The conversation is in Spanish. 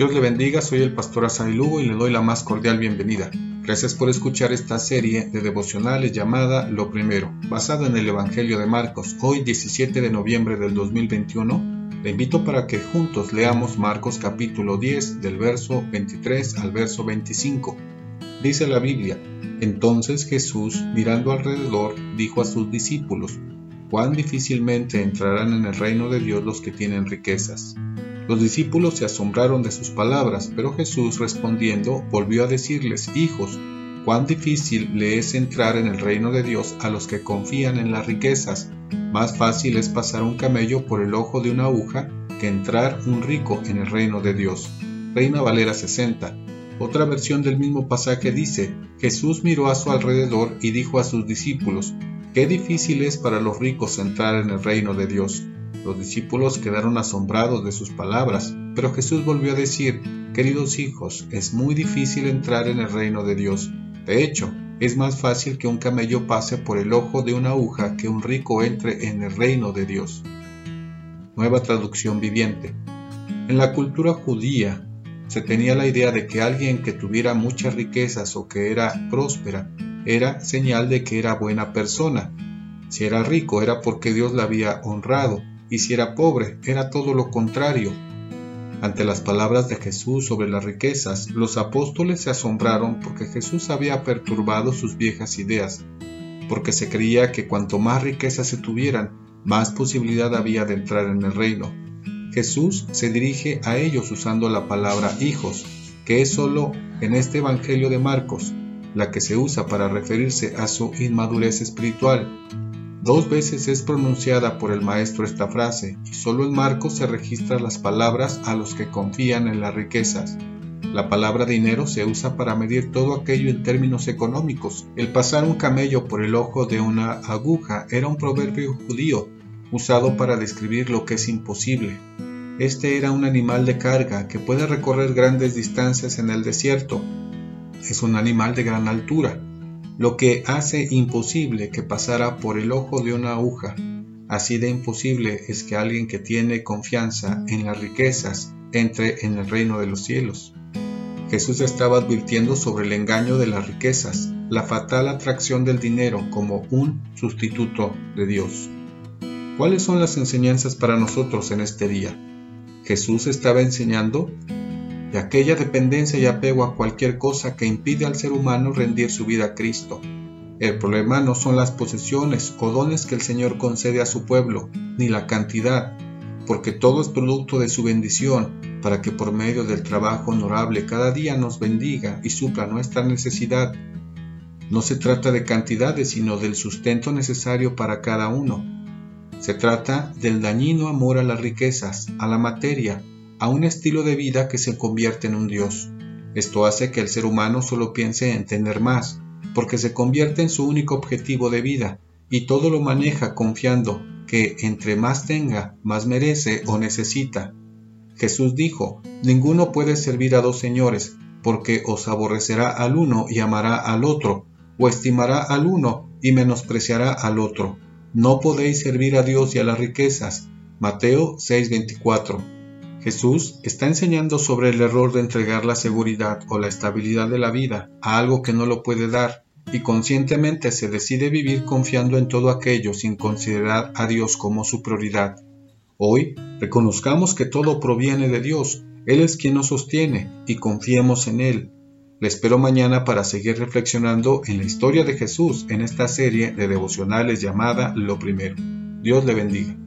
Dios le bendiga, soy el pastor Asai Lugo y le doy la más cordial bienvenida. Gracias por escuchar esta serie de devocionales llamada Lo Primero, basada en el Evangelio de Marcos. Hoy 17 de noviembre del 2021, le invito para que juntos leamos Marcos capítulo 10 del verso 23 al verso 25. Dice la Biblia, entonces Jesús, mirando alrededor, dijo a sus discípulos, cuán difícilmente entrarán en el reino de Dios los que tienen riquezas. Los discípulos se asombraron de sus palabras, pero Jesús respondiendo volvió a decirles, Hijos, cuán difícil le es entrar en el reino de Dios a los que confían en las riquezas. Más fácil es pasar un camello por el ojo de una aguja que entrar un rico en el reino de Dios. Reina Valera 60. Otra versión del mismo pasaje dice, Jesús miró a su alrededor y dijo a sus discípulos, Qué difícil es para los ricos entrar en el reino de Dios. Los discípulos quedaron asombrados de sus palabras, pero Jesús volvió a decir, Queridos hijos, es muy difícil entrar en el reino de Dios. De hecho, es más fácil que un camello pase por el ojo de una aguja que un rico entre en el reino de Dios. Nueva traducción viviente. En la cultura judía se tenía la idea de que alguien que tuviera muchas riquezas o que era próspera era señal de que era buena persona. Si era rico era porque Dios la había honrado, y si era pobre era todo lo contrario. Ante las palabras de Jesús sobre las riquezas, los apóstoles se asombraron porque Jesús había perturbado sus viejas ideas, porque se creía que cuanto más riquezas se tuvieran, más posibilidad había de entrar en el reino. Jesús se dirige a ellos usando la palabra hijos, que es solo en este Evangelio de Marcos, la que se usa para referirse a su inmadurez espiritual. Dos veces es pronunciada por el maestro esta frase y solo en Marcos se registran las palabras a los que confían en las riquezas. La palabra dinero se usa para medir todo aquello en términos económicos. El pasar un camello por el ojo de una aguja era un proverbio judío usado para describir lo que es imposible. Este era un animal de carga que puede recorrer grandes distancias en el desierto, es un animal de gran altura, lo que hace imposible que pasara por el ojo de una aguja. Así de imposible es que alguien que tiene confianza en las riquezas entre en el reino de los cielos. Jesús estaba advirtiendo sobre el engaño de las riquezas, la fatal atracción del dinero como un sustituto de Dios. ¿Cuáles son las enseñanzas para nosotros en este día? Jesús estaba enseñando de aquella dependencia y apego a cualquier cosa que impide al ser humano rendir su vida a Cristo. El problema no son las posesiones o dones que el Señor concede a su pueblo, ni la cantidad, porque todo es producto de su bendición, para que por medio del trabajo honorable cada día nos bendiga y supla nuestra necesidad. No se trata de cantidades, sino del sustento necesario para cada uno. Se trata del dañino amor a las riquezas, a la materia, a un estilo de vida que se convierte en un Dios. Esto hace que el ser humano solo piense en tener más, porque se convierte en su único objetivo de vida, y todo lo maneja confiando que entre más tenga, más merece o necesita. Jesús dijo, ninguno puede servir a dos señores, porque os aborrecerá al uno y amará al otro, o estimará al uno y menospreciará al otro. No podéis servir a Dios y a las riquezas. Mateo 6:24 Jesús está enseñando sobre el error de entregar la seguridad o la estabilidad de la vida a algo que no lo puede dar y conscientemente se decide vivir confiando en todo aquello sin considerar a Dios como su prioridad. Hoy reconozcamos que todo proviene de Dios, Él es quien nos sostiene y confiemos en Él. Le espero mañana para seguir reflexionando en la historia de Jesús en esta serie de devocionales llamada Lo Primero. Dios le bendiga.